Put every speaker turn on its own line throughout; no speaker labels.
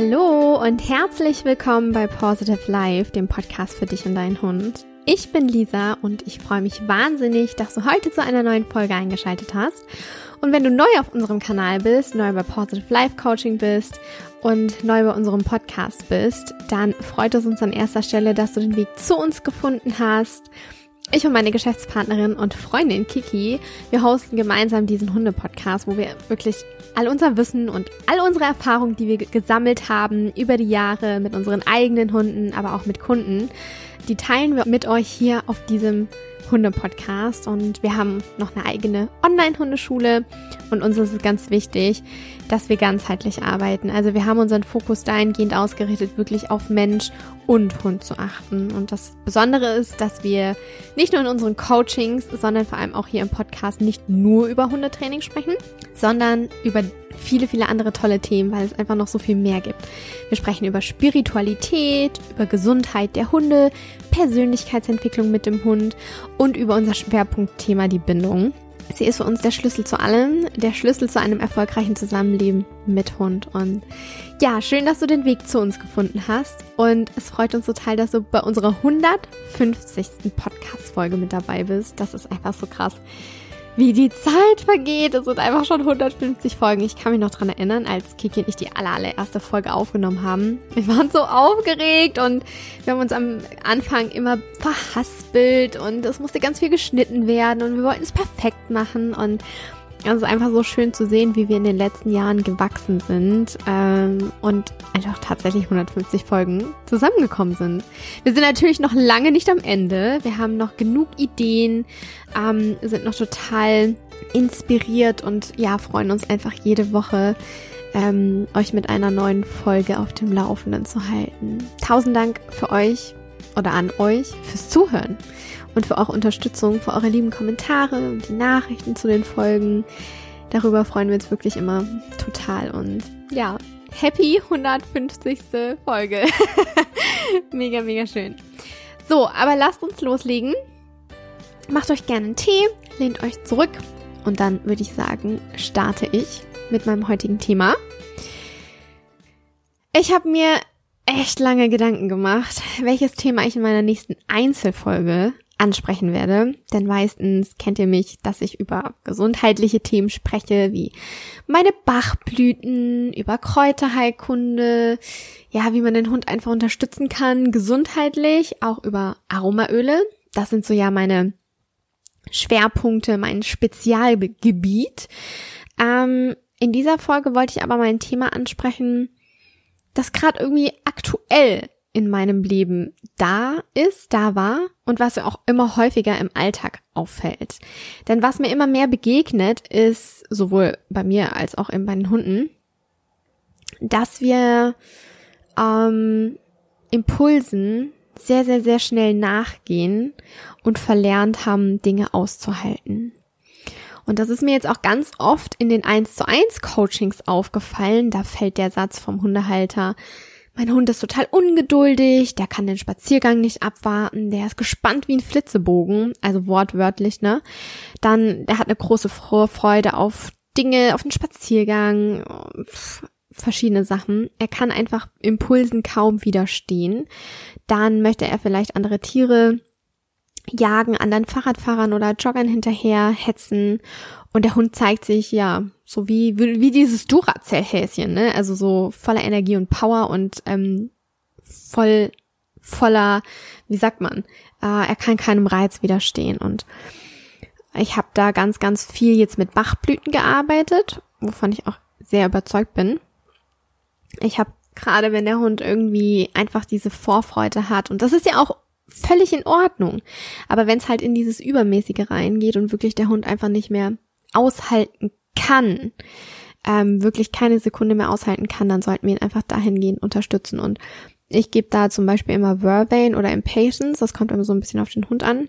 Hallo und herzlich willkommen bei Positive Life, dem Podcast für dich und deinen Hund. Ich bin Lisa und ich freue mich wahnsinnig, dass du heute zu einer neuen Folge eingeschaltet hast. Und wenn du neu auf unserem Kanal bist, neu bei Positive Life Coaching bist und neu bei unserem Podcast bist, dann freut es uns an erster Stelle, dass du den Weg zu uns gefunden hast ich und meine Geschäftspartnerin und Freundin Kiki, wir hosten gemeinsam diesen Hunde-Podcast, wo wir wirklich all unser Wissen und all unsere Erfahrungen, die wir gesammelt haben über die Jahre mit unseren eigenen Hunden, aber auch mit Kunden, die teilen wir mit euch hier auf diesem Hunde-Podcast und wir haben noch eine eigene Online-Hundeschule und uns ist es ganz wichtig, dass wir ganzheitlich arbeiten. Also wir haben unseren Fokus dahingehend ausgerichtet, wirklich auf Mensch und Hund zu achten. Und das Besondere ist, dass wir nicht nur in unseren Coachings, sondern vor allem auch hier im Podcast nicht nur über Hundetraining sprechen, sondern über viele, viele andere tolle Themen, weil es einfach noch so viel mehr gibt. Wir sprechen über Spiritualität, über Gesundheit der Hunde, Persönlichkeitsentwicklung mit dem Hund und über unser Schwerpunktthema die Bindung. Sie ist für uns der Schlüssel zu allem, der Schlüssel zu einem erfolgreichen Zusammenleben mit Hund. Und ja, schön, dass du den Weg zu uns gefunden hast. Und es freut uns total, dass du bei unserer 150. Podcast-Folge mit dabei bist. Das ist einfach so krass wie die Zeit vergeht. Es sind einfach schon 150 Folgen. Ich kann mich noch dran erinnern, als Kiki und ich die allererste Folge aufgenommen haben. Wir waren so aufgeregt und wir haben uns am Anfang immer verhaspelt und es musste ganz viel geschnitten werden und wir wollten es perfekt machen und es ist einfach so schön zu sehen, wie wir in den letzten Jahren gewachsen sind ähm, und einfach tatsächlich 150 Folgen zusammengekommen sind. Wir sind natürlich noch lange nicht am Ende. Wir haben noch genug Ideen, ähm, sind noch total inspiriert und ja, freuen uns einfach jede Woche, ähm, euch mit einer neuen Folge auf dem Laufenden zu halten. Tausend Dank für euch oder an euch fürs Zuhören und für eure Unterstützung, für eure lieben Kommentare und die Nachrichten zu den Folgen. Darüber freuen wir uns wirklich immer total und ja, happy 150. Folge. mega, mega schön. So, aber lasst uns loslegen. Macht euch gerne einen Tee, lehnt euch zurück und dann würde ich sagen, starte ich mit meinem heutigen Thema. Ich habe mir echt lange Gedanken gemacht, welches Thema ich in meiner nächsten Einzelfolge ansprechen werde. Denn meistens kennt ihr mich, dass ich über gesundheitliche Themen spreche, wie meine Bachblüten, über Kräuterheilkunde, ja, wie man den Hund einfach unterstützen kann, gesundheitlich, auch über Aromaöle. Das sind so ja meine Schwerpunkte, mein Spezialgebiet. Ähm, in dieser Folge wollte ich aber mal ein Thema ansprechen, das gerade irgendwie aktuell in meinem Leben da ist, da war und was auch immer häufiger im Alltag auffällt. Denn was mir immer mehr begegnet, ist sowohl bei mir als auch bei den Hunden, dass wir ähm, Impulsen sehr, sehr, sehr schnell nachgehen und verlernt haben, Dinge auszuhalten. Und das ist mir jetzt auch ganz oft in den 1 zu 1 Coachings aufgefallen. Da fällt der Satz vom Hundehalter, mein Hund ist total ungeduldig, der kann den Spaziergang nicht abwarten, der ist gespannt wie ein Flitzebogen, also wortwörtlich, ne? Dann, der hat eine große Freude auf Dinge, auf den Spaziergang, verschiedene Sachen. Er kann einfach Impulsen kaum widerstehen. Dann möchte er vielleicht andere Tiere jagen, anderen Fahrradfahrern oder Joggern hinterher hetzen und der Hund zeigt sich ja so wie, wie dieses Duracell-Häschen, ne? Also so voller Energie und Power und ähm, voll, voller, wie sagt man, äh, er kann keinem Reiz widerstehen. Und ich habe da ganz, ganz viel jetzt mit Bachblüten gearbeitet, wovon ich auch sehr überzeugt bin. Ich habe gerade, wenn der Hund irgendwie einfach diese Vorfreude hat, und das ist ja auch völlig in Ordnung, aber wenn es halt in dieses Übermäßige reingeht und wirklich der Hund einfach nicht mehr aushalten kann, ähm, wirklich keine Sekunde mehr aushalten kann, dann sollten wir ihn einfach dahingehend unterstützen. Und ich gebe da zum Beispiel immer Vervain oder Impatience, das kommt immer so ein bisschen auf den Hund an.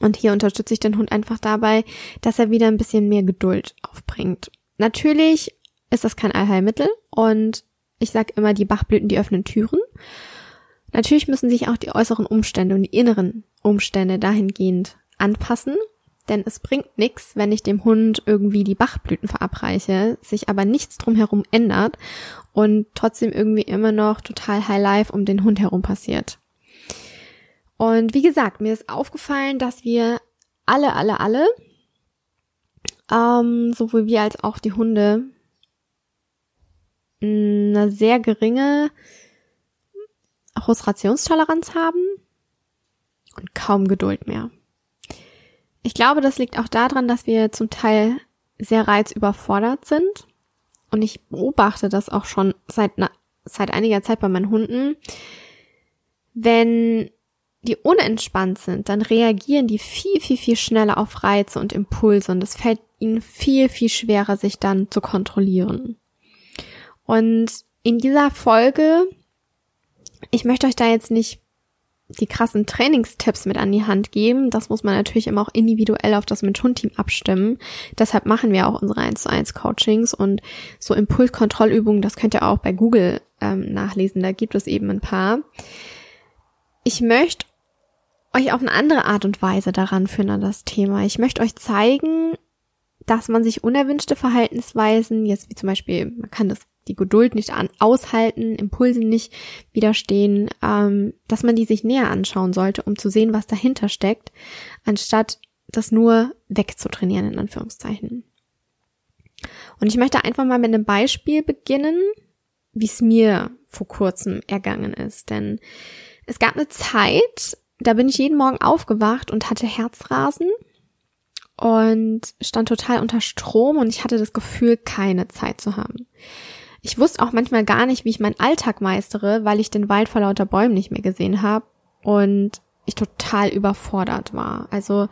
Und hier unterstütze ich den Hund einfach dabei, dass er wieder ein bisschen mehr Geduld aufbringt. Natürlich ist das kein Allheilmittel und ich sage immer, die Bachblüten, die öffnen Türen. Natürlich müssen sich auch die äußeren Umstände und die inneren Umstände dahingehend anpassen denn es bringt nichts, wenn ich dem Hund irgendwie die Bachblüten verabreiche, sich aber nichts drumherum ändert und trotzdem irgendwie immer noch total High Life um den Hund herum passiert. Und wie gesagt, mir ist aufgefallen, dass wir alle, alle, alle, ähm, sowohl wir als auch die Hunde, eine sehr geringe Frustrationstoleranz haben und kaum Geduld mehr. Ich glaube, das liegt auch daran, dass wir zum Teil sehr reizüberfordert sind. Und ich beobachte das auch schon seit, seit einiger Zeit bei meinen Hunden. Wenn die unentspannt sind, dann reagieren die viel, viel, viel schneller auf Reize und Impulse und es fällt ihnen viel, viel schwerer, sich dann zu kontrollieren. Und in dieser Folge, ich möchte euch da jetzt nicht die krassen Trainingstipps mit an die Hand geben. Das muss man natürlich immer auch individuell auf das Mensch-Hund-Team abstimmen. Deshalb machen wir auch unsere 1 zu 1 Coachings und so Impulskontrollübungen, das könnt ihr auch bei Google ähm, nachlesen. Da gibt es eben ein paar. Ich möchte euch auf eine andere Art und Weise daran führen an das Thema. Ich möchte euch zeigen, dass man sich unerwünschte Verhaltensweisen, jetzt wie zum Beispiel, man kann das die Geduld nicht an, aushalten, Impulsen nicht widerstehen, ähm, dass man die sich näher anschauen sollte, um zu sehen, was dahinter steckt, anstatt das nur wegzutrainieren, in Anführungszeichen. Und ich möchte einfach mal mit einem Beispiel beginnen, wie es mir vor kurzem ergangen ist. Denn es gab eine Zeit, da bin ich jeden Morgen aufgewacht und hatte Herzrasen und stand total unter Strom und ich hatte das Gefühl, keine Zeit zu haben. Ich wusste auch manchmal gar nicht, wie ich meinen Alltag meistere, weil ich den Wald vor lauter Bäumen nicht mehr gesehen habe und ich total überfordert war. Also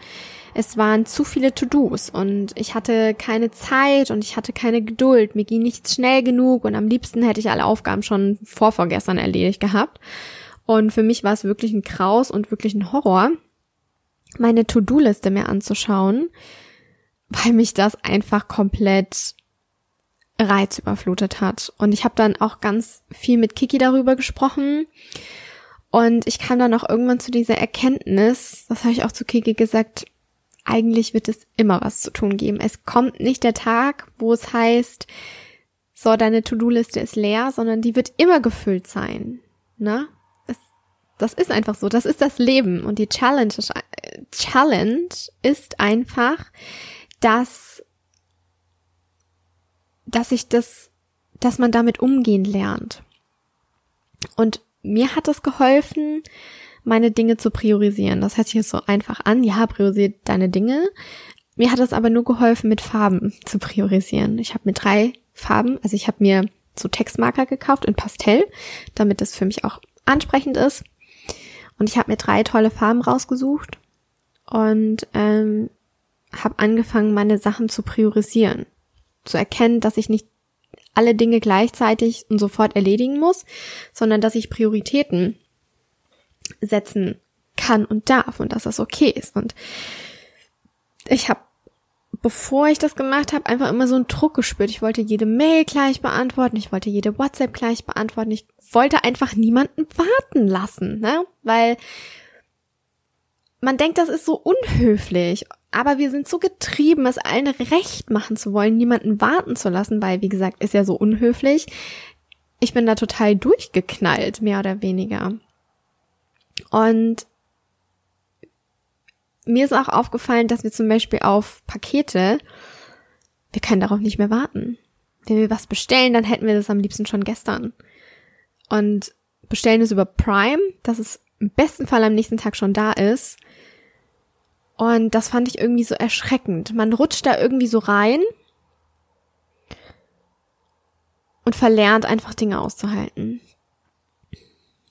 es waren zu viele To-Dos und ich hatte keine Zeit und ich hatte keine Geduld. Mir ging nichts schnell genug und am liebsten hätte ich alle Aufgaben schon vorvorgestern erledigt gehabt. Und für mich war es wirklich ein Kraus und wirklich ein Horror, meine To-Do-Liste mir anzuschauen, weil mich das einfach komplett reizüberflutet hat. Und ich habe dann auch ganz viel mit Kiki darüber gesprochen. Und ich kam dann auch irgendwann zu dieser Erkenntnis, das habe ich auch zu Kiki gesagt, eigentlich wird es immer was zu tun geben. Es kommt nicht der Tag, wo es heißt, so, deine To-Do-Liste ist leer, sondern die wird immer gefüllt sein. Ne? Es, das ist einfach so. Das ist das Leben. Und die Challenge, Challenge ist einfach, dass dass ich das, dass man damit umgehen lernt. Und mir hat es geholfen, meine Dinge zu priorisieren. Das hört sich jetzt so einfach an. Ja, priorisiert deine Dinge. Mir hat es aber nur geholfen, mit Farben zu priorisieren. Ich habe mir drei Farben, also ich habe mir so Textmarker gekauft in Pastell, damit es für mich auch ansprechend ist. Und ich habe mir drei tolle Farben rausgesucht und ähm, habe angefangen, meine Sachen zu priorisieren zu erkennen, dass ich nicht alle Dinge gleichzeitig und sofort erledigen muss, sondern dass ich Prioritäten setzen kann und darf und dass das okay ist. Und ich habe, bevor ich das gemacht habe, einfach immer so einen Druck gespürt. Ich wollte jede Mail gleich beantworten, ich wollte jede WhatsApp gleich beantworten, ich wollte einfach niemanden warten lassen, ne? Weil man denkt, das ist so unhöflich. Aber wir sind so getrieben, es allen recht machen zu wollen, niemanden warten zu lassen, weil, wie gesagt, ist ja so unhöflich. Ich bin da total durchgeknallt, mehr oder weniger. Und mir ist auch aufgefallen, dass wir zum Beispiel auf Pakete, wir können darauf nicht mehr warten. Wenn wir was bestellen, dann hätten wir das am liebsten schon gestern. Und bestellen es über Prime, dass es im besten Fall am nächsten Tag schon da ist. Und das fand ich irgendwie so erschreckend. Man rutscht da irgendwie so rein und verlernt einfach Dinge auszuhalten.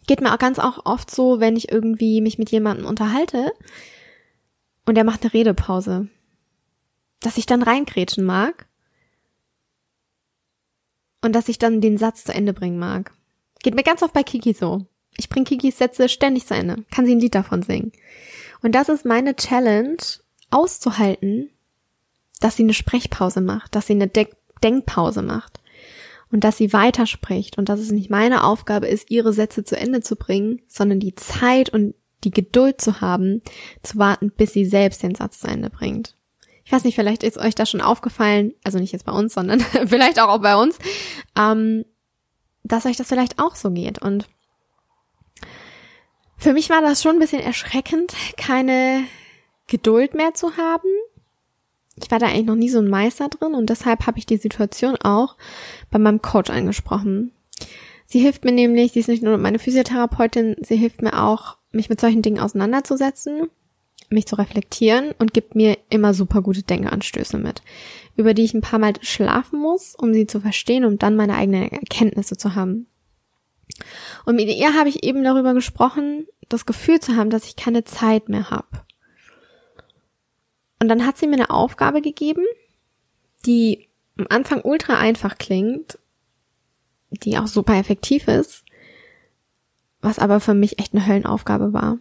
Geht mir auch ganz auch oft so, wenn ich irgendwie mich mit jemandem unterhalte und er macht eine Redepause, dass ich dann reingrätschen mag und dass ich dann den Satz zu Ende bringen mag. Geht mir ganz oft bei Kiki so. Ich bringe Kikis Sätze ständig zu Ende. Kann sie ein Lied davon singen. Und das ist meine Challenge, auszuhalten, dass sie eine Sprechpause macht, dass sie eine De Denkpause macht und dass sie weiterspricht und dass es nicht meine Aufgabe ist, ihre Sätze zu Ende zu bringen, sondern die Zeit und die Geduld zu haben, zu warten, bis sie selbst den Satz zu Ende bringt. Ich weiß nicht, vielleicht ist euch das schon aufgefallen, also nicht jetzt bei uns, sondern vielleicht auch, bei uns, ähm, dass euch das vielleicht auch so geht. Und für mich war das schon ein bisschen erschreckend, keine Geduld mehr zu haben. Ich war da eigentlich noch nie so ein Meister drin und deshalb habe ich die Situation auch bei meinem Coach angesprochen. Sie hilft mir nämlich, sie ist nicht nur meine Physiotherapeutin, sie hilft mir auch, mich mit solchen Dingen auseinanderzusetzen mich zu reflektieren und gibt mir immer super gute Denkanstöße mit, über die ich ein paar Mal schlafen muss, um sie zu verstehen, um dann meine eigenen Erkenntnisse zu haben. Und mit ihr habe ich eben darüber gesprochen, das Gefühl zu haben, dass ich keine Zeit mehr habe. Und dann hat sie mir eine Aufgabe gegeben, die am Anfang ultra einfach klingt, die auch super effektiv ist, was aber für mich echt eine Höllenaufgabe war.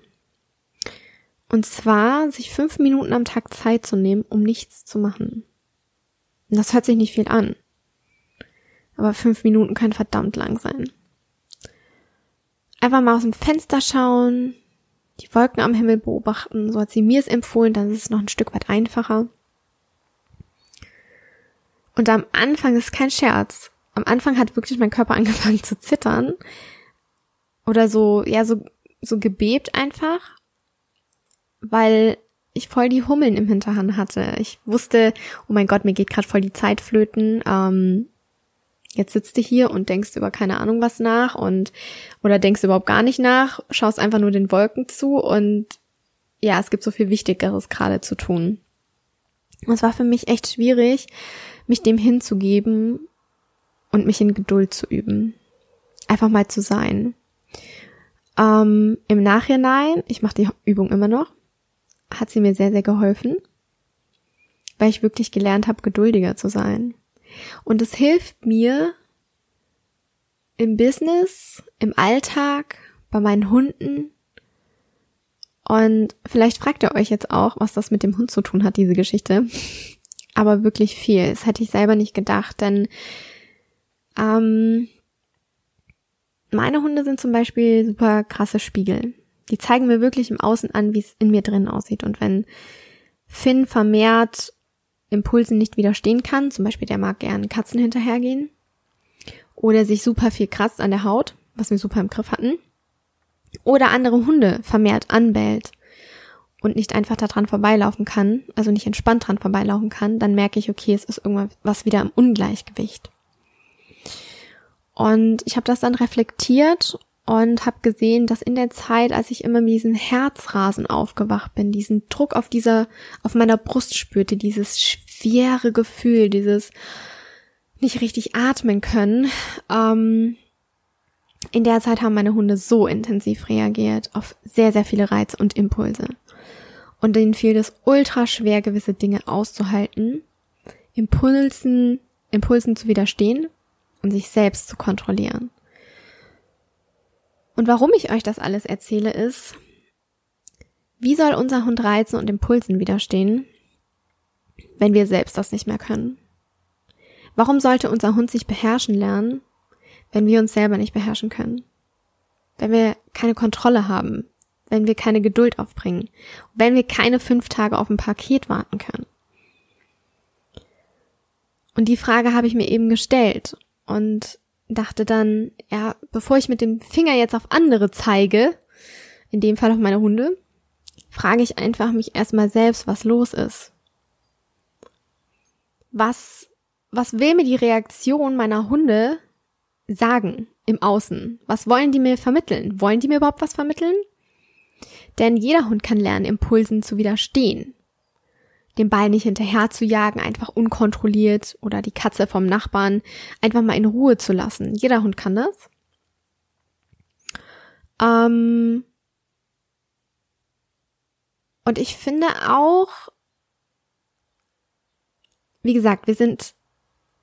Und zwar, sich fünf Minuten am Tag Zeit zu nehmen, um nichts zu machen. Und das hört sich nicht viel an. Aber fünf Minuten können verdammt lang sein. Einfach mal aus dem Fenster schauen, die Wolken am Himmel beobachten, so hat sie mir es empfohlen, dann ist es noch ein Stück weit einfacher. Und am Anfang ist kein Scherz. Am Anfang hat wirklich mein Körper angefangen zu zittern. Oder so, ja, so, so gebebt einfach weil ich voll die Hummeln im Hinterhand hatte. Ich wusste, oh mein Gott, mir geht gerade voll die Zeit flöten. Ähm, jetzt sitzt du hier und denkst über keine Ahnung was nach und oder denkst überhaupt gar nicht nach, schaust einfach nur den Wolken zu und ja, es gibt so viel Wichtigeres gerade zu tun. es war für mich echt schwierig, mich dem hinzugeben und mich in Geduld zu üben. Einfach mal zu sein. Ähm, Im Nachhinein, ich mache die Übung immer noch, hat sie mir sehr, sehr geholfen, weil ich wirklich gelernt habe, geduldiger zu sein. Und es hilft mir im Business, im Alltag, bei meinen Hunden. Und vielleicht fragt ihr euch jetzt auch, was das mit dem Hund zu tun hat, diese Geschichte. Aber wirklich viel. Das hätte ich selber nicht gedacht, denn ähm, meine Hunde sind zum Beispiel super krasse Spiegel. Die zeigen mir wirklich im Außen an, wie es in mir drin aussieht. Und wenn Finn vermehrt Impulsen nicht widerstehen kann, zum Beispiel der mag gern Katzen hinterhergehen, oder sich super viel kratzt an der Haut, was wir super im Griff hatten, oder andere Hunde vermehrt anbellt und nicht einfach daran vorbeilaufen kann, also nicht entspannt dran vorbeilaufen kann, dann merke ich, okay, es ist irgendwas wieder im Ungleichgewicht. Und ich habe das dann reflektiert und habe gesehen, dass in der Zeit, als ich immer mit diesem Herzrasen aufgewacht bin, diesen Druck auf dieser, auf meiner Brust spürte, dieses schwere Gefühl, dieses nicht richtig atmen können, ähm, in der Zeit haben meine Hunde so intensiv reagiert auf sehr, sehr viele Reize und Impulse. Und denen fiel es ultra schwer, gewisse Dinge auszuhalten, Impulsen, Impulsen zu widerstehen und sich selbst zu kontrollieren. Und warum ich euch das alles erzähle ist, wie soll unser Hund Reizen und Impulsen widerstehen, wenn wir selbst das nicht mehr können? Warum sollte unser Hund sich beherrschen lernen, wenn wir uns selber nicht beherrschen können? Wenn wir keine Kontrolle haben, wenn wir keine Geduld aufbringen, wenn wir keine fünf Tage auf ein Paket warten können? Und die Frage habe ich mir eben gestellt und dachte dann, ja, bevor ich mit dem Finger jetzt auf andere zeige, in dem Fall auf meine Hunde, frage ich einfach mich erstmal selbst, was los ist. Was, was will mir die Reaktion meiner Hunde sagen im Außen? Was wollen die mir vermitteln? Wollen die mir überhaupt was vermitteln? Denn jeder Hund kann lernen, Impulsen zu widerstehen den Ball nicht hinterher zu jagen, einfach unkontrolliert oder die Katze vom Nachbarn einfach mal in Ruhe zu lassen. Jeder Hund kann das. Ähm und ich finde auch, wie gesagt, wir sind,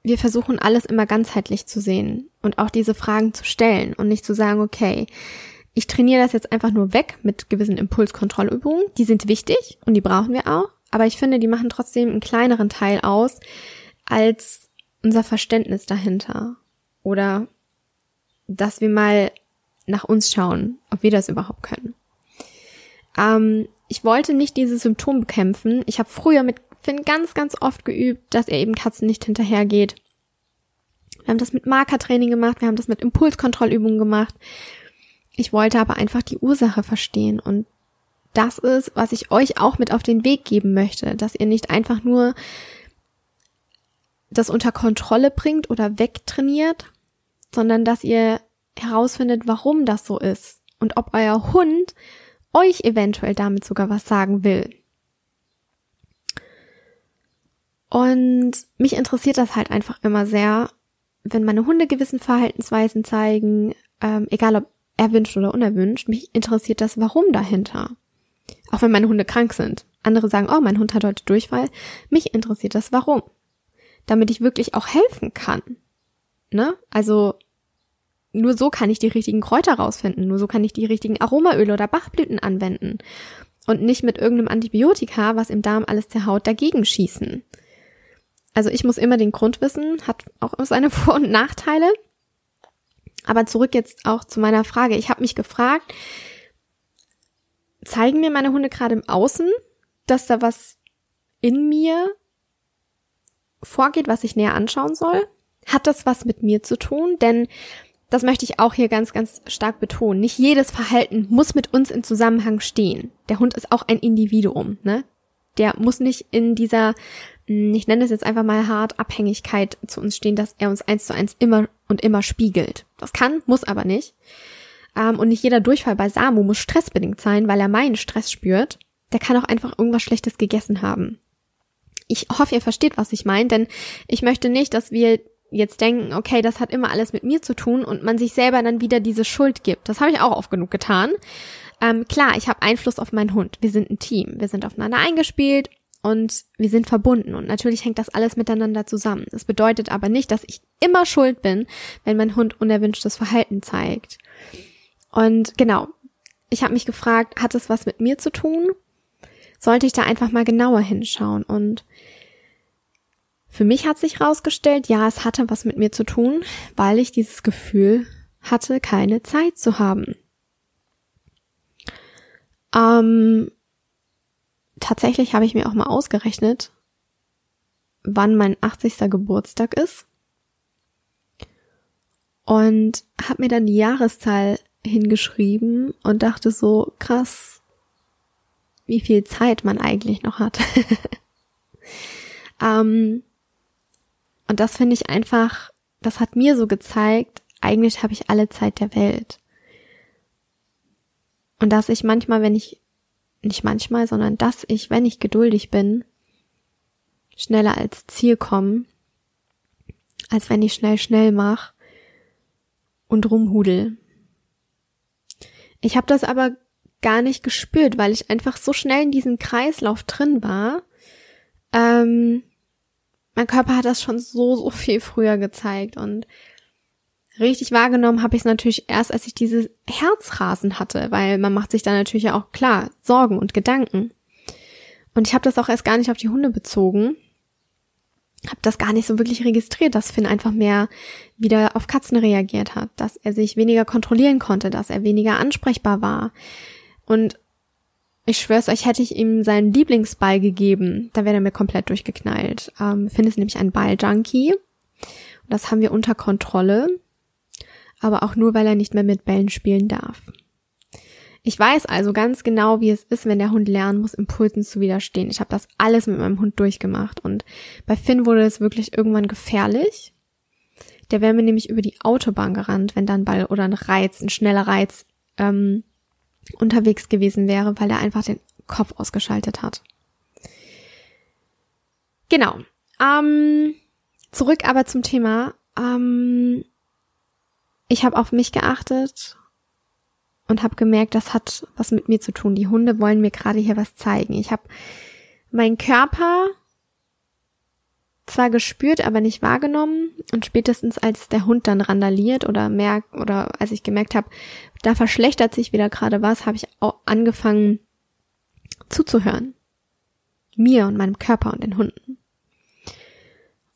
wir versuchen alles immer ganzheitlich zu sehen und auch diese Fragen zu stellen und nicht zu sagen, okay, ich trainiere das jetzt einfach nur weg mit gewissen Impulskontrollübungen. Die sind wichtig und die brauchen wir auch. Aber ich finde, die machen trotzdem einen kleineren Teil aus als unser Verständnis dahinter. Oder dass wir mal nach uns schauen, ob wir das überhaupt können. Ähm, ich wollte nicht dieses Symptom bekämpfen. Ich habe früher mit Finn ganz, ganz oft geübt, dass er eben Katzen nicht hinterhergeht. Wir haben das mit Markertraining gemacht, wir haben das mit Impulskontrollübungen gemacht. Ich wollte aber einfach die Ursache verstehen und das ist, was ich euch auch mit auf den Weg geben möchte, dass ihr nicht einfach nur das unter Kontrolle bringt oder wegtrainiert, sondern dass ihr herausfindet, warum das so ist und ob euer Hund euch eventuell damit sogar was sagen will. Und mich interessiert das halt einfach immer sehr, wenn meine Hunde gewissen Verhaltensweisen zeigen, ähm, egal ob erwünscht oder unerwünscht, mich interessiert das Warum dahinter. Auch wenn meine Hunde krank sind. Andere sagen, oh, mein Hund hat heute Durchfall. Mich interessiert das Warum. Damit ich wirklich auch helfen kann. Ne? Also, nur so kann ich die richtigen Kräuter rausfinden. Nur so kann ich die richtigen Aromaöle oder Bachblüten anwenden. Und nicht mit irgendeinem Antibiotika, was im Darm alles der Haut dagegen schießen. Also ich muss immer den Grund wissen, hat auch seine Vor- und Nachteile. Aber zurück jetzt auch zu meiner Frage. Ich habe mich gefragt, zeigen mir meine Hunde gerade im Außen, dass da was in mir vorgeht, was ich näher anschauen soll? Hat das was mit mir zu tun? Denn das möchte ich auch hier ganz, ganz stark betonen. Nicht jedes Verhalten muss mit uns in Zusammenhang stehen. Der Hund ist auch ein Individuum, ne? Der muss nicht in dieser, hm, ich nenne es jetzt einfach mal hart, Abhängigkeit zu uns stehen, dass er uns eins zu eins immer und immer spiegelt. Das kann, muss aber nicht. Ähm, und nicht jeder Durchfall bei Samu muss stressbedingt sein, weil er meinen Stress spürt. Der kann auch einfach irgendwas Schlechtes gegessen haben. Ich hoffe, ihr versteht, was ich meine, denn ich möchte nicht, dass wir jetzt denken, okay, das hat immer alles mit mir zu tun und man sich selber dann wieder diese Schuld gibt. Das habe ich auch oft genug getan. Ähm, klar, ich habe Einfluss auf meinen Hund. Wir sind ein Team. Wir sind aufeinander eingespielt und wir sind verbunden. Und natürlich hängt das alles miteinander zusammen. Das bedeutet aber nicht, dass ich immer schuld bin, wenn mein Hund unerwünschtes Verhalten zeigt. Und genau, ich habe mich gefragt, hat es was mit mir zu tun? Sollte ich da einfach mal genauer hinschauen? Und für mich hat sich herausgestellt, ja, es hatte was mit mir zu tun, weil ich dieses Gefühl hatte, keine Zeit zu haben. Ähm, tatsächlich habe ich mir auch mal ausgerechnet, wann mein 80. Geburtstag ist. Und habe mir dann die Jahreszahl hingeschrieben und dachte so, krass, wie viel Zeit man eigentlich noch hat. ähm, und das finde ich einfach, das hat mir so gezeigt, eigentlich habe ich alle Zeit der Welt. Und dass ich manchmal, wenn ich, nicht manchmal, sondern dass ich, wenn ich geduldig bin, schneller als Ziel komme, als wenn ich schnell schnell mache und rumhudel. Ich habe das aber gar nicht gespürt, weil ich einfach so schnell in diesem Kreislauf drin war. Ähm, mein Körper hat das schon so, so viel früher gezeigt und richtig wahrgenommen habe ich es natürlich erst, als ich dieses Herzrasen hatte, weil man macht sich dann natürlich ja auch klar Sorgen und Gedanken. Und ich habe das auch erst gar nicht auf die Hunde bezogen, habe das gar nicht so wirklich registriert, dass Finn einfach mehr wieder auf Katzen reagiert hat, dass er sich weniger kontrollieren konnte, dass er weniger ansprechbar war. Und ich schwör's euch, hätte ich ihm seinen Lieblingsball gegeben, da wäre er mir komplett durchgeknallt. Ähm, Finn ist nämlich ein Balljunkie. Und das haben wir unter Kontrolle. Aber auch nur, weil er nicht mehr mit Bällen spielen darf. Ich weiß also ganz genau, wie es ist, wenn der Hund lernen muss, Impulsen zu widerstehen. Ich habe das alles mit meinem Hund durchgemacht und bei Finn wurde es wirklich irgendwann gefährlich. Der wäre mir nämlich über die Autobahn gerannt, wenn da ein Ball oder ein Reiz, ein schneller Reiz ähm, unterwegs gewesen wäre, weil er einfach den Kopf ausgeschaltet hat. Genau. Ähm, zurück aber zum Thema. Ähm, ich habe auf mich geachtet und habe gemerkt, das hat was mit mir zu tun. Die Hunde wollen mir gerade hier was zeigen. Ich habe meinen Körper zwar gespürt, aber nicht wahrgenommen und spätestens als der Hund dann randaliert oder merkt oder als ich gemerkt habe, da verschlechtert sich wieder gerade was, habe ich auch angefangen zuzuhören. Mir und meinem Körper und den Hunden.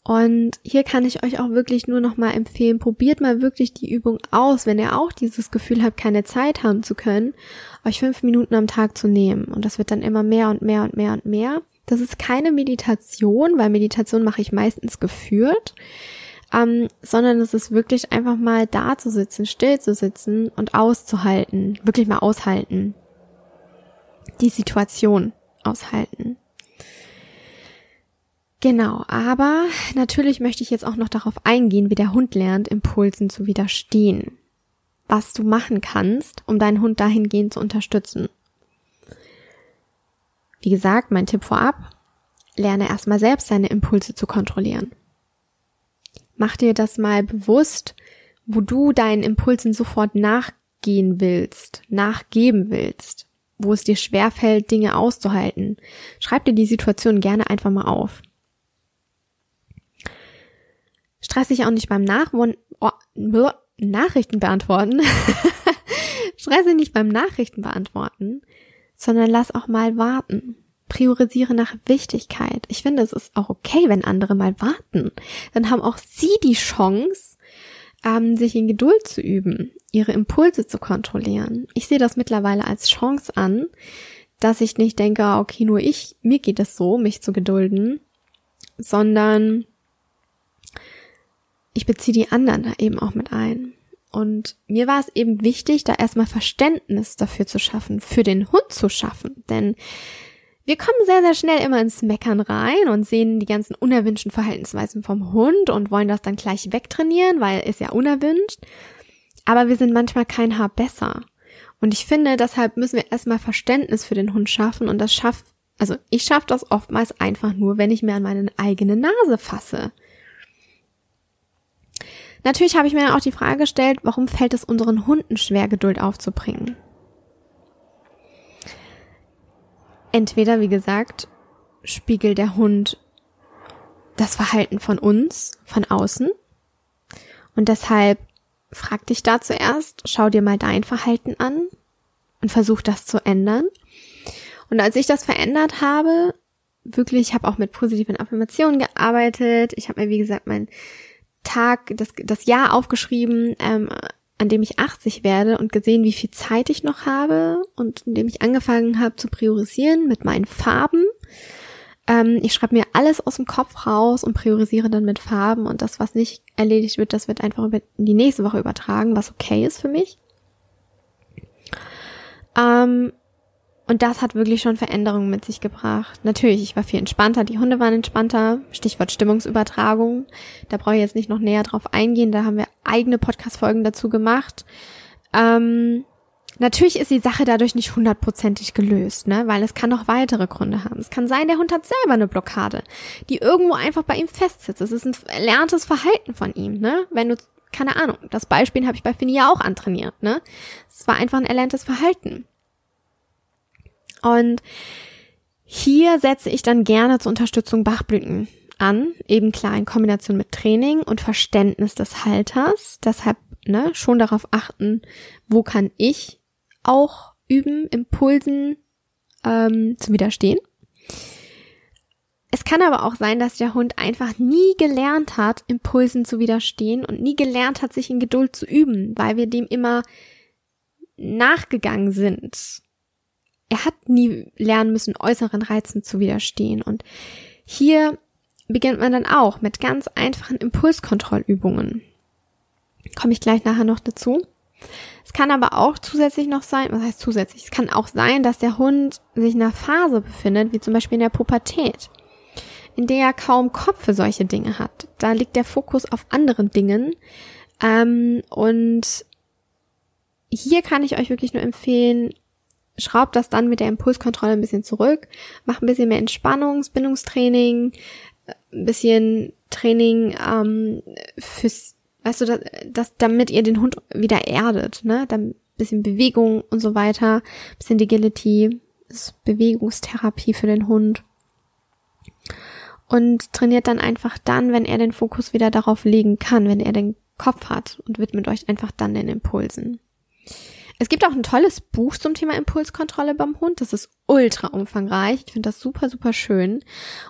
Und hier kann ich euch auch wirklich nur noch mal empfehlen, probiert mal wirklich die Übung aus, wenn ihr auch dieses Gefühl habt, keine Zeit haben zu können, euch fünf Minuten am Tag zu nehmen. Und das wird dann immer mehr und mehr und mehr und mehr. Das ist keine Meditation, weil Meditation mache ich meistens geführt, ähm, sondern es ist wirklich einfach mal da zu sitzen, still zu sitzen und auszuhalten, wirklich mal aushalten. Die Situation aushalten. Genau, aber natürlich möchte ich jetzt auch noch darauf eingehen, wie der Hund lernt, Impulsen zu widerstehen. Was du machen kannst, um deinen Hund dahingehend zu unterstützen. Wie gesagt, mein Tipp vorab, lerne erstmal selbst deine Impulse zu kontrollieren. Mach dir das mal bewusst, wo du deinen Impulsen sofort nachgehen willst, nachgeben willst, wo es dir schwerfällt, Dinge auszuhalten. Schreib dir die Situation gerne einfach mal auf. Stress dich auch nicht beim Nachwon oh, Nachrichten beantworten. Stress dich nicht beim Nachrichten beantworten, sondern lass auch mal warten. Priorisiere nach Wichtigkeit. Ich finde, es ist auch okay, wenn andere mal warten. Dann haben auch sie die Chance, ähm, sich in Geduld zu üben, ihre Impulse zu kontrollieren. Ich sehe das mittlerweile als Chance an, dass ich nicht denke, ah, okay, nur ich, mir geht es so, mich zu gedulden, sondern ich beziehe die anderen da eben auch mit ein. Und mir war es eben wichtig, da erstmal Verständnis dafür zu schaffen, für den Hund zu schaffen. Denn wir kommen sehr, sehr schnell immer ins Meckern rein und sehen die ganzen unerwünschten Verhaltensweisen vom Hund und wollen das dann gleich wegtrainieren, weil es ja unerwünscht. Aber wir sind manchmal kein Haar besser. Und ich finde, deshalb müssen wir erstmal Verständnis für den Hund schaffen und das schafft, also ich schaffe das oftmals einfach nur, wenn ich mir an meine eigene Nase fasse. Natürlich habe ich mir auch die Frage gestellt, warum fällt es unseren Hunden schwer, Geduld aufzubringen? Entweder, wie gesagt, spiegelt der Hund das Verhalten von uns, von außen. Und deshalb frag dich da zuerst, schau dir mal dein Verhalten an und versuch das zu ändern. Und als ich das verändert habe, wirklich, ich habe auch mit positiven Affirmationen gearbeitet. Ich habe mir, wie gesagt, mein Tag, das, das Jahr aufgeschrieben, ähm, an dem ich 80 werde und gesehen, wie viel Zeit ich noch habe und in dem ich angefangen habe zu priorisieren mit meinen Farben. Ähm, ich schreibe mir alles aus dem Kopf raus und priorisiere dann mit Farben und das, was nicht erledigt wird, das wird einfach in die nächste Woche übertragen, was okay ist für mich. Ähm, und das hat wirklich schon Veränderungen mit sich gebracht. Natürlich, ich war viel entspannter, die Hunde waren entspannter. Stichwort Stimmungsübertragung. Da brauche ich jetzt nicht noch näher drauf eingehen. Da haben wir eigene Podcast-Folgen dazu gemacht. Ähm, natürlich ist die Sache dadurch nicht hundertprozentig gelöst, ne? Weil es kann noch weitere Gründe haben. Es kann sein, der Hund hat selber eine Blockade, die irgendwo einfach bei ihm festsitzt. Es ist ein erlerntes Verhalten von ihm, ne? Wenn du, keine Ahnung, das Beispiel habe ich bei Finny ja auch antrainiert, ne? Es war einfach ein erlerntes Verhalten. Und hier setze ich dann gerne zur Unterstützung Bachblüten an, eben klar in Kombination mit Training und Verständnis des Halters. Deshalb ne, schon darauf achten, wo kann ich auch üben, Impulsen ähm, zu widerstehen. Es kann aber auch sein, dass der Hund einfach nie gelernt hat, Impulsen zu widerstehen und nie gelernt hat, sich in Geduld zu üben, weil wir dem immer nachgegangen sind er hat nie lernen müssen, äußeren Reizen zu widerstehen. Und hier beginnt man dann auch mit ganz einfachen Impulskontrollübungen. Komme ich gleich nachher noch dazu. Es kann aber auch zusätzlich noch sein, was heißt zusätzlich? Es kann auch sein, dass der Hund sich in einer Phase befindet, wie zum Beispiel in der Pubertät, in der er kaum Kopf für solche Dinge hat. Da liegt der Fokus auf anderen Dingen. Ähm, und hier kann ich euch wirklich nur empfehlen, schraubt das dann mit der Impulskontrolle ein bisschen zurück, macht ein bisschen mehr Entspannungsbindungstraining, ein bisschen Training ähm, fürs, weißt du, das, das, damit ihr den Hund wieder erdet, ne? Dann bisschen Bewegung und so weiter, bisschen Agility, ist Bewegungstherapie für den Hund. Und trainiert dann einfach dann, wenn er den Fokus wieder darauf legen kann, wenn er den Kopf hat und widmet euch einfach dann den Impulsen. Es gibt auch ein tolles Buch zum Thema Impulskontrolle beim Hund. Das ist ultra umfangreich. Ich finde das super, super schön.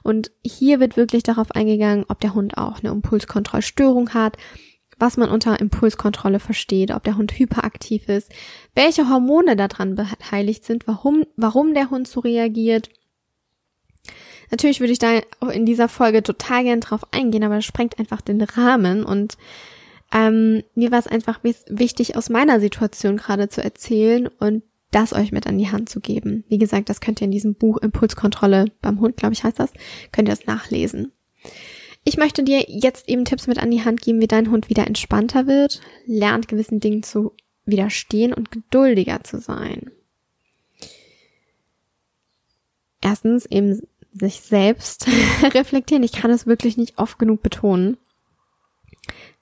Und hier wird wirklich darauf eingegangen, ob der Hund auch eine Impulskontrollstörung hat, was man unter Impulskontrolle versteht, ob der Hund hyperaktiv ist, welche Hormone daran beteiligt sind, warum, warum der Hund so reagiert. Natürlich würde ich da in dieser Folge total gern drauf eingehen, aber das sprengt einfach den Rahmen und ähm, mir war es einfach wichtig, aus meiner Situation gerade zu erzählen und das euch mit an die Hand zu geben. Wie gesagt, das könnt ihr in diesem Buch Impulskontrolle beim Hund, glaube ich, heißt das, könnt ihr das nachlesen. Ich möchte dir jetzt eben Tipps mit an die Hand geben, wie dein Hund wieder entspannter wird, lernt gewissen Dingen zu widerstehen und geduldiger zu sein. Erstens eben sich selbst reflektieren. Ich kann es wirklich nicht oft genug betonen.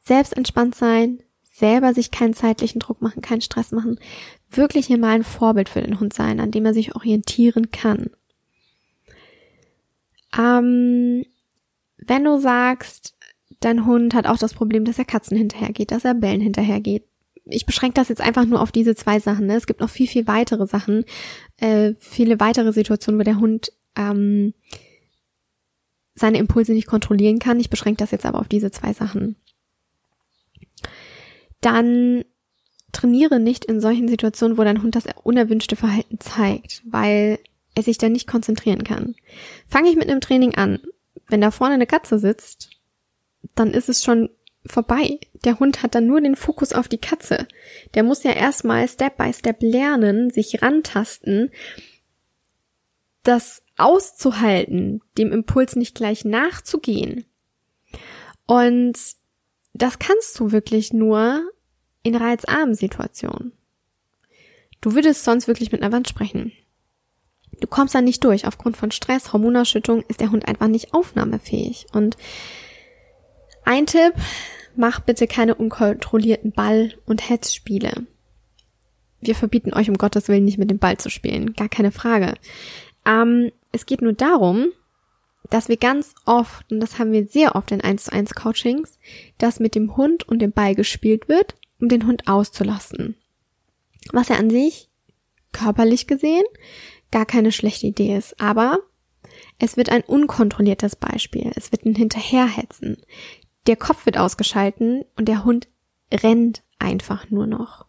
Selbst entspannt sein, selber sich keinen zeitlichen Druck machen, keinen Stress machen, wirklich hier mal ein Vorbild für den Hund sein, an dem er sich orientieren kann. Ähm, wenn du sagst, dein Hund hat auch das Problem, dass er Katzen hinterhergeht, dass er Bällen hinterhergeht. Ich beschränke das jetzt einfach nur auf diese zwei Sachen. Ne? Es gibt noch viel, viel weitere Sachen, äh, viele weitere Situationen, wo der Hund ähm, seine Impulse nicht kontrollieren kann. Ich beschränke das jetzt aber auf diese zwei Sachen. Dann trainiere nicht in solchen Situationen, wo dein Hund das unerwünschte Verhalten zeigt, weil er sich dann nicht konzentrieren kann. Fange ich mit einem Training an. Wenn da vorne eine Katze sitzt, dann ist es schon vorbei. Der Hund hat dann nur den Fokus auf die Katze. Der muss ja erstmal Step by Step lernen, sich rantasten, das auszuhalten, dem Impuls nicht gleich nachzugehen. Und das kannst du wirklich nur in reizarmen Situationen. Du würdest sonst wirklich mit einer Wand sprechen. Du kommst da nicht durch. Aufgrund von Stress, Hormonausschüttung ist der Hund einfach nicht aufnahmefähig. Und ein Tipp, mach bitte keine unkontrollierten Ball- und Hetzspiele. Wir verbieten euch um Gottes Willen nicht mit dem Ball zu spielen. Gar keine Frage. Ähm, es geht nur darum, dass wir ganz oft, und das haben wir sehr oft in 1 zu 1 Coachings, dass mit dem Hund und dem Ball gespielt wird, um den Hund auszulassen. Was ja an sich, körperlich gesehen, gar keine schlechte Idee ist. Aber es wird ein unkontrolliertes Beispiel. Es wird ein Hinterherhetzen. Der Kopf wird ausgeschalten und der Hund rennt einfach nur noch.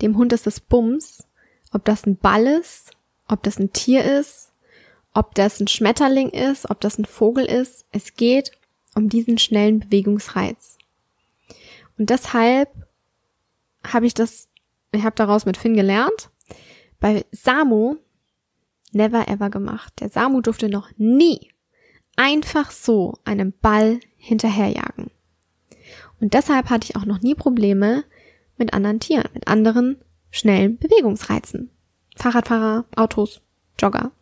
Dem Hund ist es Bums, ob das ein Ball ist, ob das ein Tier ist, ob das ein Schmetterling ist, ob das ein Vogel ist. Es geht um diesen schnellen Bewegungsreiz. Und deshalb habe ich das, ich habe daraus mit Finn gelernt. Bei Samu never ever gemacht. Der Samu durfte noch nie einfach so einem Ball hinterherjagen. Und deshalb hatte ich auch noch nie Probleme mit anderen Tieren, mit anderen schnellen Bewegungsreizen. Fahrradfahrer, Autos, Jogger.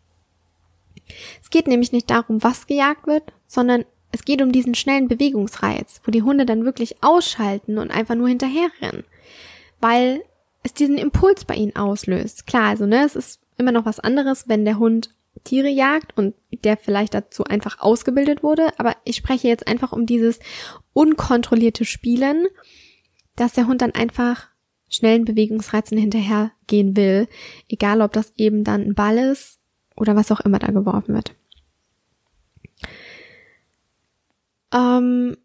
Es geht nämlich nicht darum, was gejagt wird, sondern es geht um diesen schnellen Bewegungsreiz, wo die Hunde dann wirklich ausschalten und einfach nur hinterherrennen, weil es diesen Impuls bei ihnen auslöst. Klar, also ne, es ist immer noch was anderes, wenn der Hund Tiere jagt und der vielleicht dazu einfach ausgebildet wurde, aber ich spreche jetzt einfach um dieses unkontrollierte Spielen, dass der Hund dann einfach schnellen Bewegungsreizen hinterhergehen will, egal ob das eben dann ein Ball ist oder was auch immer da geworfen wird. Ähm,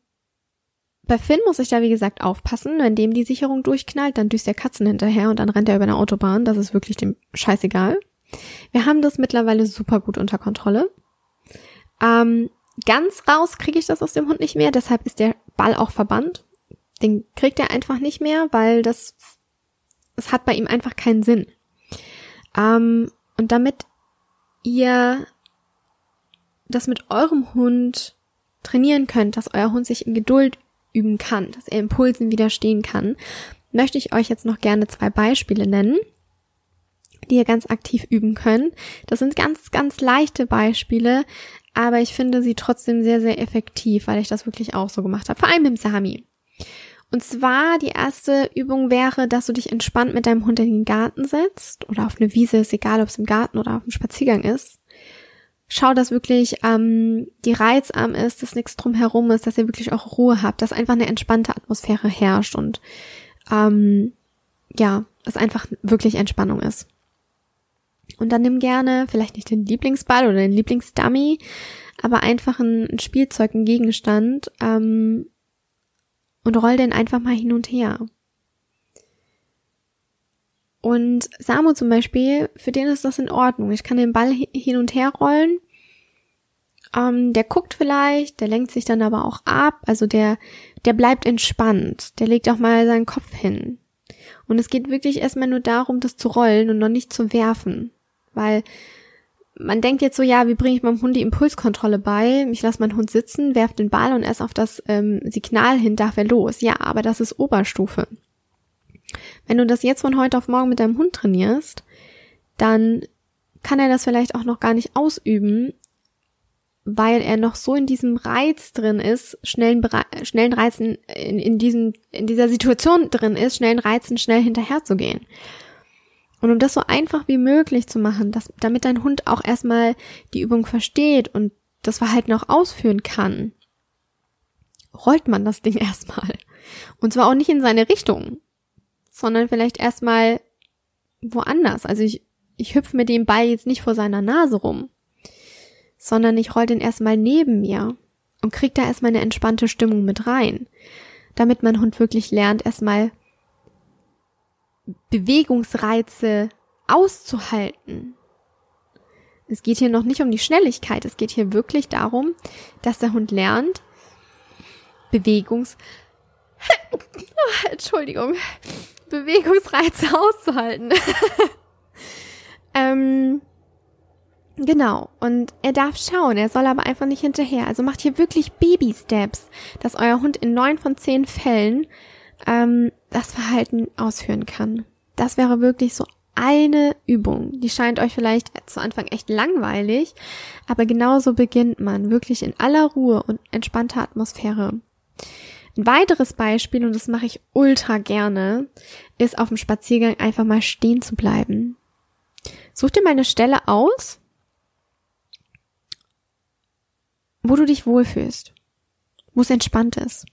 bei Finn muss ich da wie gesagt aufpassen, wenn dem die Sicherung durchknallt, dann düst der Katzen hinterher und dann rennt er über eine Autobahn. Das ist wirklich dem scheißegal. Wir haben das mittlerweile super gut unter Kontrolle. Ähm, ganz raus kriege ich das aus dem Hund nicht mehr, deshalb ist der Ball auch verbannt. Den kriegt er einfach nicht mehr, weil das es hat bei ihm einfach keinen Sinn. Ähm, und damit ihr das mit eurem Hund trainieren könnt, dass euer Hund sich in Geduld üben kann, dass er Impulsen widerstehen kann, möchte ich euch jetzt noch gerne zwei Beispiele nennen, die ihr ganz aktiv üben könnt. Das sind ganz, ganz leichte Beispiele, aber ich finde sie trotzdem sehr, sehr effektiv, weil ich das wirklich auch so gemacht habe. Vor allem im Sami. Und zwar die erste Übung wäre, dass du dich entspannt mit deinem Hund in den Garten setzt oder auf eine Wiese, ist egal, ob es im Garten oder auf dem Spaziergang ist. Schau, dass wirklich ähm, die reizarm ist, dass nichts drumherum ist, dass ihr wirklich auch Ruhe habt, dass einfach eine entspannte Atmosphäre herrscht und ähm, ja, es einfach wirklich Entspannung ist. Und dann nimm gerne vielleicht nicht den Lieblingsball oder den Lieblingsdummy, aber einfach ein, ein Spielzeug, ein Gegenstand ähm, und roll den einfach mal hin und her. Und Samu zum Beispiel, für den ist das in Ordnung. Ich kann den Ball hin und her rollen. Ähm, der guckt vielleicht, der lenkt sich dann aber auch ab. Also der, der bleibt entspannt. Der legt auch mal seinen Kopf hin. Und es geht wirklich erstmal nur darum, das zu rollen und noch nicht zu werfen. Weil man denkt jetzt so, ja, wie bringe ich meinem Hund die Impulskontrolle bei? Ich lasse meinen Hund sitzen, werf den Ball und erst auf das ähm, Signal hin darf er los. Ja, aber das ist Oberstufe. Wenn du das jetzt von heute auf morgen mit deinem Hund trainierst, dann kann er das vielleicht auch noch gar nicht ausüben, weil er noch so in diesem Reiz drin ist, schnellen, schnellen Reizen, in, in, diesem, in dieser Situation drin ist, schnellen Reizen schnell hinterherzugehen. Und um das so einfach wie möglich zu machen, dass, damit dein Hund auch erstmal die Übung versteht und das Verhalten auch ausführen kann, rollt man das Ding erstmal. Und zwar auch nicht in seine Richtung, sondern vielleicht erstmal woanders. Also ich, ich hüpfe mit dem Ball jetzt nicht vor seiner Nase rum, sondern ich roll den erstmal neben mir und krieg da erstmal eine entspannte Stimmung mit rein, damit mein Hund wirklich lernt, erstmal Bewegungsreize auszuhalten. Es geht hier noch nicht um die Schnelligkeit, es geht hier wirklich darum, dass der Hund lernt, Bewegungs Entschuldigung, Bewegungsreize auszuhalten. ähm, genau. Und er darf schauen, er soll aber einfach nicht hinterher. Also macht hier wirklich Baby-Steps, dass euer Hund in neun von zehn Fällen ähm, das Verhalten ausführen kann. Das wäre wirklich so eine Übung. Die scheint euch vielleicht zu Anfang echt langweilig, aber genauso beginnt man wirklich in aller Ruhe und entspannter Atmosphäre. Ein weiteres Beispiel, und das mache ich ultra gerne, ist auf dem Spaziergang einfach mal stehen zu bleiben. Such dir mal eine Stelle aus, wo du dich wohlfühlst, wo es entspannt ist.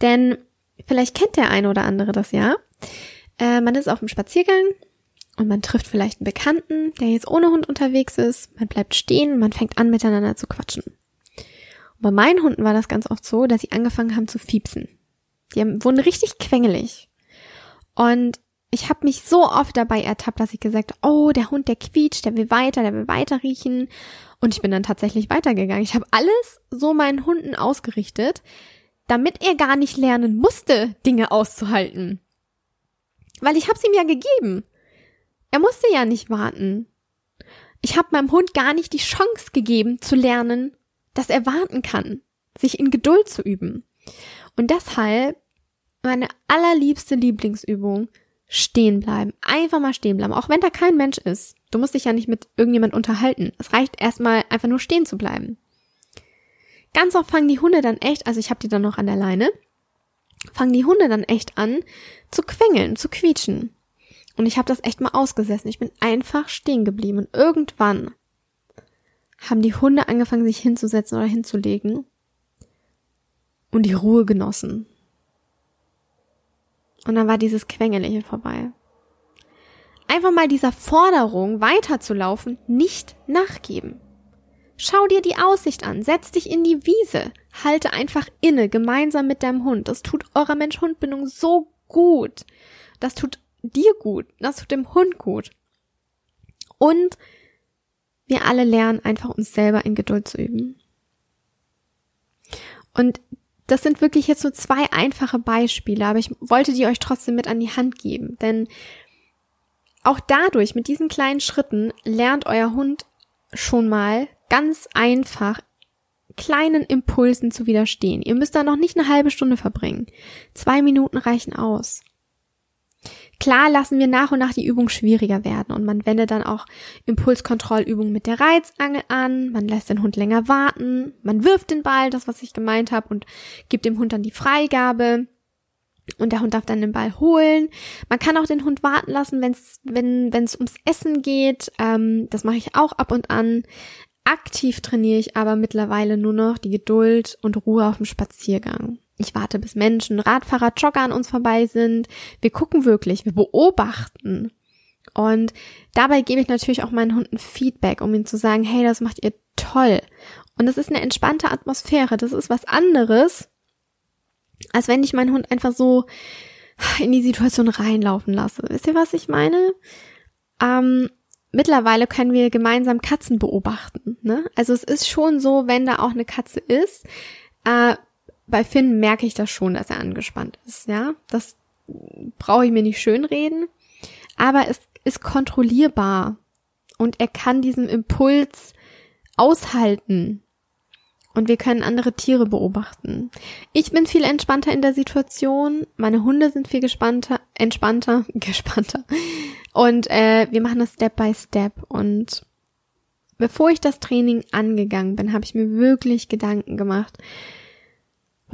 Denn vielleicht kennt der eine oder andere das ja. Äh, man ist auf dem Spaziergang und man trifft vielleicht einen Bekannten, der jetzt ohne Hund unterwegs ist. Man bleibt stehen und man fängt an, miteinander zu quatschen. Bei meinen Hunden war das ganz oft so, dass sie angefangen haben zu fiepsen. Die haben, wurden richtig quengelig. Und ich habe mich so oft dabei ertappt, dass ich gesagt oh, der Hund, der quietscht, der will weiter, der will weiter riechen. Und ich bin dann tatsächlich weitergegangen. Ich habe alles so meinen Hunden ausgerichtet, damit er gar nicht lernen musste, Dinge auszuhalten. Weil ich habe ihm ja gegeben. Er musste ja nicht warten. Ich habe meinem Hund gar nicht die Chance gegeben zu lernen, dass er warten kann, sich in Geduld zu üben. Und deshalb meine allerliebste Lieblingsübung, stehen bleiben. Einfach mal stehen bleiben, auch wenn da kein Mensch ist. Du musst dich ja nicht mit irgendjemand unterhalten. Es reicht erstmal einfach nur stehen zu bleiben. Ganz oft fangen die Hunde dann echt, also ich habe die dann noch an der Leine, fangen die Hunde dann echt an zu quengeln, zu quietschen. Und ich habe das echt mal ausgesessen. Ich bin einfach stehen geblieben und irgendwann haben die Hunde angefangen, sich hinzusetzen oder hinzulegen und die Ruhe genossen. Und dann war dieses Quengelige vorbei. Einfach mal dieser Forderung, weiterzulaufen, nicht nachgeben. Schau dir die Aussicht an, setz dich in die Wiese, halte einfach inne, gemeinsam mit deinem Hund. Das tut eurer Mensch-Hund-Bindung so gut. Das tut dir gut, das tut dem Hund gut. Und wir alle lernen einfach uns selber in Geduld zu üben. Und das sind wirklich jetzt so zwei einfache Beispiele, aber ich wollte die euch trotzdem mit an die Hand geben, denn auch dadurch, mit diesen kleinen Schritten, lernt euer Hund schon mal ganz einfach kleinen Impulsen zu widerstehen. Ihr müsst da noch nicht eine halbe Stunde verbringen. Zwei Minuten reichen aus. Klar lassen wir nach und nach die Übung schwieriger werden und man wendet dann auch Impulskontrollübungen mit der Reizangel an, man lässt den Hund länger warten, man wirft den Ball, das was ich gemeint habe, und gibt dem Hund dann die Freigabe. Und der Hund darf dann den Ball holen. Man kann auch den Hund warten lassen, wenn's, wenn es ums Essen geht. Ähm, das mache ich auch ab und an. Aktiv trainiere ich aber mittlerweile nur noch die Geduld und Ruhe auf dem Spaziergang. Ich warte, bis Menschen, Radfahrer, Jogger an uns vorbei sind. Wir gucken wirklich, wir beobachten. Und dabei gebe ich natürlich auch meinen Hunden Feedback, um ihnen zu sagen, hey, das macht ihr toll. Und das ist eine entspannte Atmosphäre. Das ist was anderes, als wenn ich meinen Hund einfach so in die Situation reinlaufen lasse. Wisst ihr, was ich meine? Ähm, mittlerweile können wir gemeinsam Katzen beobachten. Ne? Also es ist schon so, wenn da auch eine Katze ist, äh, bei Finn merke ich das schon, dass er angespannt ist. Ja, das brauche ich mir nicht schönreden, aber es ist kontrollierbar und er kann diesen Impuls aushalten. Und wir können andere Tiere beobachten. Ich bin viel entspannter in der Situation. Meine Hunde sind viel gespannter, entspannter, gespannter. Und äh, wir machen das Step by Step. Und bevor ich das Training angegangen bin, habe ich mir wirklich Gedanken gemacht,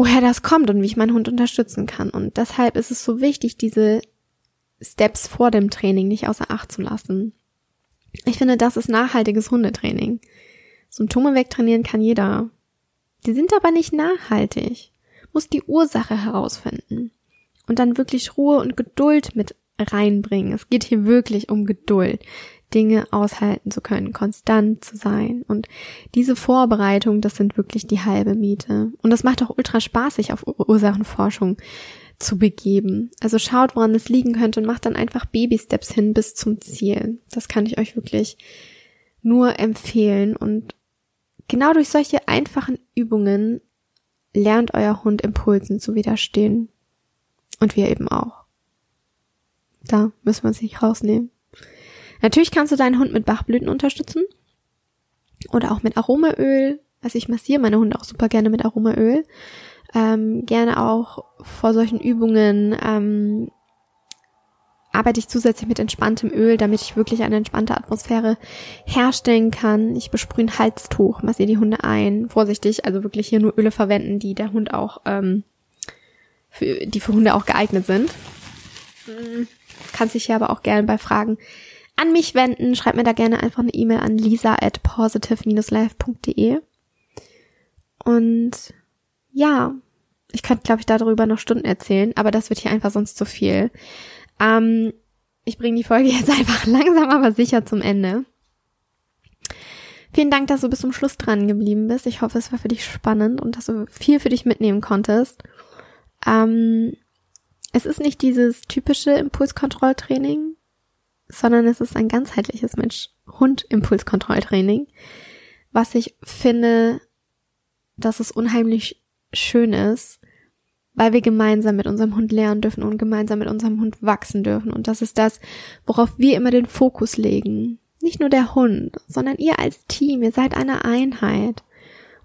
woher das kommt und wie ich meinen Hund unterstützen kann. Und deshalb ist es so wichtig, diese Steps vor dem Training nicht außer Acht zu lassen. Ich finde, das ist nachhaltiges Hundetraining. Symptome wegtrainieren kann jeder. Die sind aber nicht nachhaltig. Muss die Ursache herausfinden. Und dann wirklich Ruhe und Geduld mit reinbringen. Es geht hier wirklich um Geduld. Dinge aushalten zu können, konstant zu sein. Und diese Vorbereitung, das sind wirklich die halbe Miete. Und das macht auch ultra spaßig, auf Ursachenforschung zu begeben. Also schaut, woran es liegen könnte und macht dann einfach Baby-Steps hin bis zum Ziel. Das kann ich euch wirklich nur empfehlen. Und genau durch solche einfachen Übungen lernt euer Hund Impulsen zu widerstehen. Und wir eben auch. Da müssen wir uns nicht rausnehmen. Natürlich kannst du deinen Hund mit Bachblüten unterstützen. Oder auch mit Aromaöl. Also ich massiere meine Hunde auch super gerne mit Aromaöl. Ähm, gerne auch vor solchen Übungen ähm, arbeite ich zusätzlich mit entspanntem Öl, damit ich wirklich eine entspannte Atmosphäre herstellen kann. Ich besprühe ein Halstuch, massiere die Hunde ein. Vorsichtig, also wirklich hier nur Öle verwenden, die der Hund auch, ähm, für, die für Hunde auch geeignet sind. Hm, kannst dich hier aber auch gerne bei Fragen an mich wenden. Schreib mir da gerne einfach eine E-Mail an lisa at positive-life.de. Und ja, ich könnte, glaube ich, darüber noch Stunden erzählen, aber das wird hier einfach sonst zu viel. Ähm, ich bringe die Folge jetzt einfach langsam, aber sicher zum Ende. Vielen Dank, dass du bis zum Schluss dran geblieben bist. Ich hoffe, es war für dich spannend und dass du viel für dich mitnehmen konntest. Ähm, es ist nicht dieses typische Impulskontrolltraining, sondern es ist ein ganzheitliches Mensch-Hund-Impulskontrolltraining, was ich finde, dass es unheimlich schön ist, weil wir gemeinsam mit unserem Hund lernen dürfen und gemeinsam mit unserem Hund wachsen dürfen. Und das ist das, worauf wir immer den Fokus legen. Nicht nur der Hund, sondern ihr als Team, ihr seid eine Einheit.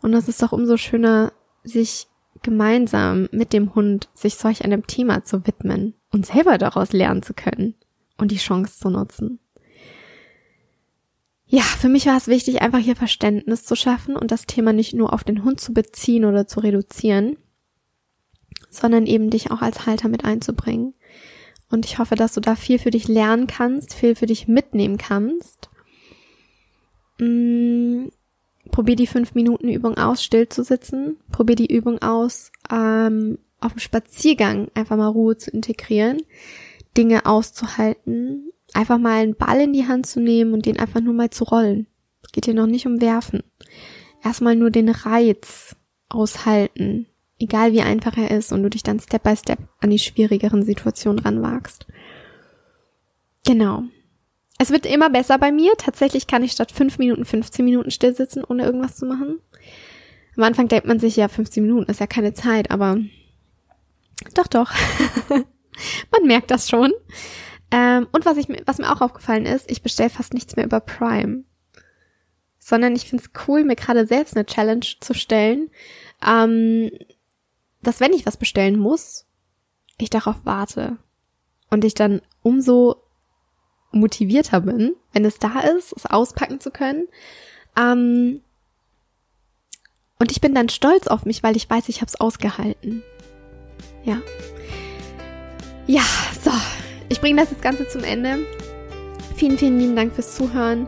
Und das ist doch umso schöner, sich gemeinsam mit dem Hund sich solch einem Thema zu widmen und selber daraus lernen zu können und die Chance zu nutzen. Ja, für mich war es wichtig, einfach hier Verständnis zu schaffen und das Thema nicht nur auf den Hund zu beziehen oder zu reduzieren, sondern eben dich auch als Halter mit einzubringen. Und ich hoffe, dass du da viel für dich lernen kannst, viel für dich mitnehmen kannst. Mm, probier die fünf Minuten Übung aus, still zu sitzen. Probier die Übung aus, ähm, auf dem Spaziergang einfach mal Ruhe zu integrieren, Dinge auszuhalten, einfach mal einen Ball in die Hand zu nehmen und den einfach nur mal zu rollen. Es geht hier noch nicht um Werfen. Erstmal nur den Reiz aushalten, egal wie einfach er ist und du dich dann Step by Step an die schwierigeren Situationen ranwagst. Genau. Es wird immer besser bei mir. Tatsächlich kann ich statt 5 Minuten 15 Minuten still sitzen, ohne irgendwas zu machen. Am Anfang denkt man sich, ja, 15 Minuten ist ja keine Zeit, aber doch, doch. man merkt das schon. Ähm, und was, ich, was mir auch aufgefallen ist, ich bestelle fast nichts mehr über Prime. Sondern ich finde es cool, mir gerade selbst eine Challenge zu stellen, ähm, dass wenn ich was bestellen muss, ich darauf warte. Und ich dann umso motivierter bin, wenn es da ist, es auspacken zu können. Ähm, und ich bin dann stolz auf mich, weil ich weiß, ich habe es ausgehalten. Ja. Ja, so. Ich bringe das jetzt Ganze zum Ende. Vielen, vielen lieben Dank fürs Zuhören,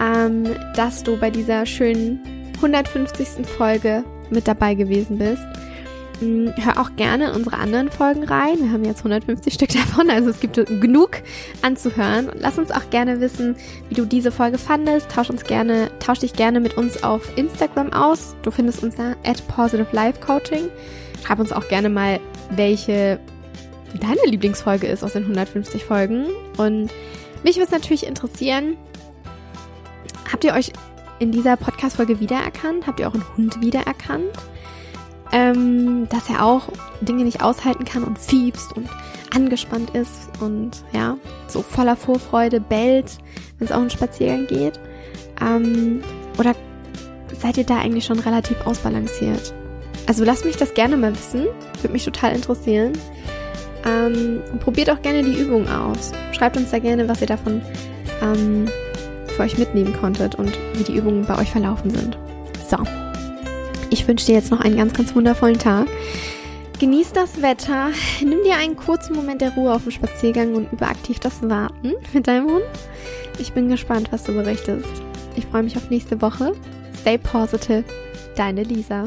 ähm, dass du bei dieser schönen 150. Folge mit dabei gewesen bist. Mm, hör auch gerne unsere anderen Folgen rein. Wir haben jetzt 150 Stück davon, also es gibt genug anzuhören. lass uns auch gerne wissen, wie du diese Folge fandest. Tausch uns gerne, tausch dich gerne mit uns auf Instagram aus. Du findest uns da at Positive Life Coaching. Schreib uns auch gerne mal, welche deine Lieblingsfolge ist aus den 150 Folgen. Und mich würde es natürlich interessieren, habt ihr euch in dieser Podcast-Folge wiedererkannt? Habt ihr euren Hund wiedererkannt? ähm, dass er auch Dinge nicht aushalten kann und fiebst und angespannt ist und ja, so voller Vorfreude bellt, wenn es auch einen Spaziergang geht. Ähm, oder seid ihr da eigentlich schon relativ ausbalanciert? Also lasst mich das gerne mal wissen, würde mich total interessieren. Ähm, probiert auch gerne die Übung aus. Schreibt uns da gerne, was ihr davon ähm, für euch mitnehmen konntet und wie die Übungen bei euch verlaufen sind. So. Ich wünsche dir jetzt noch einen ganz, ganz wundervollen Tag. Genieß das Wetter, nimm dir einen kurzen Moment der Ruhe auf dem Spaziergang und übe aktiv das Warten mit deinem Hund. Ich bin gespannt, was du berichtest. Ich freue mich auf nächste Woche. Stay positive, deine Lisa.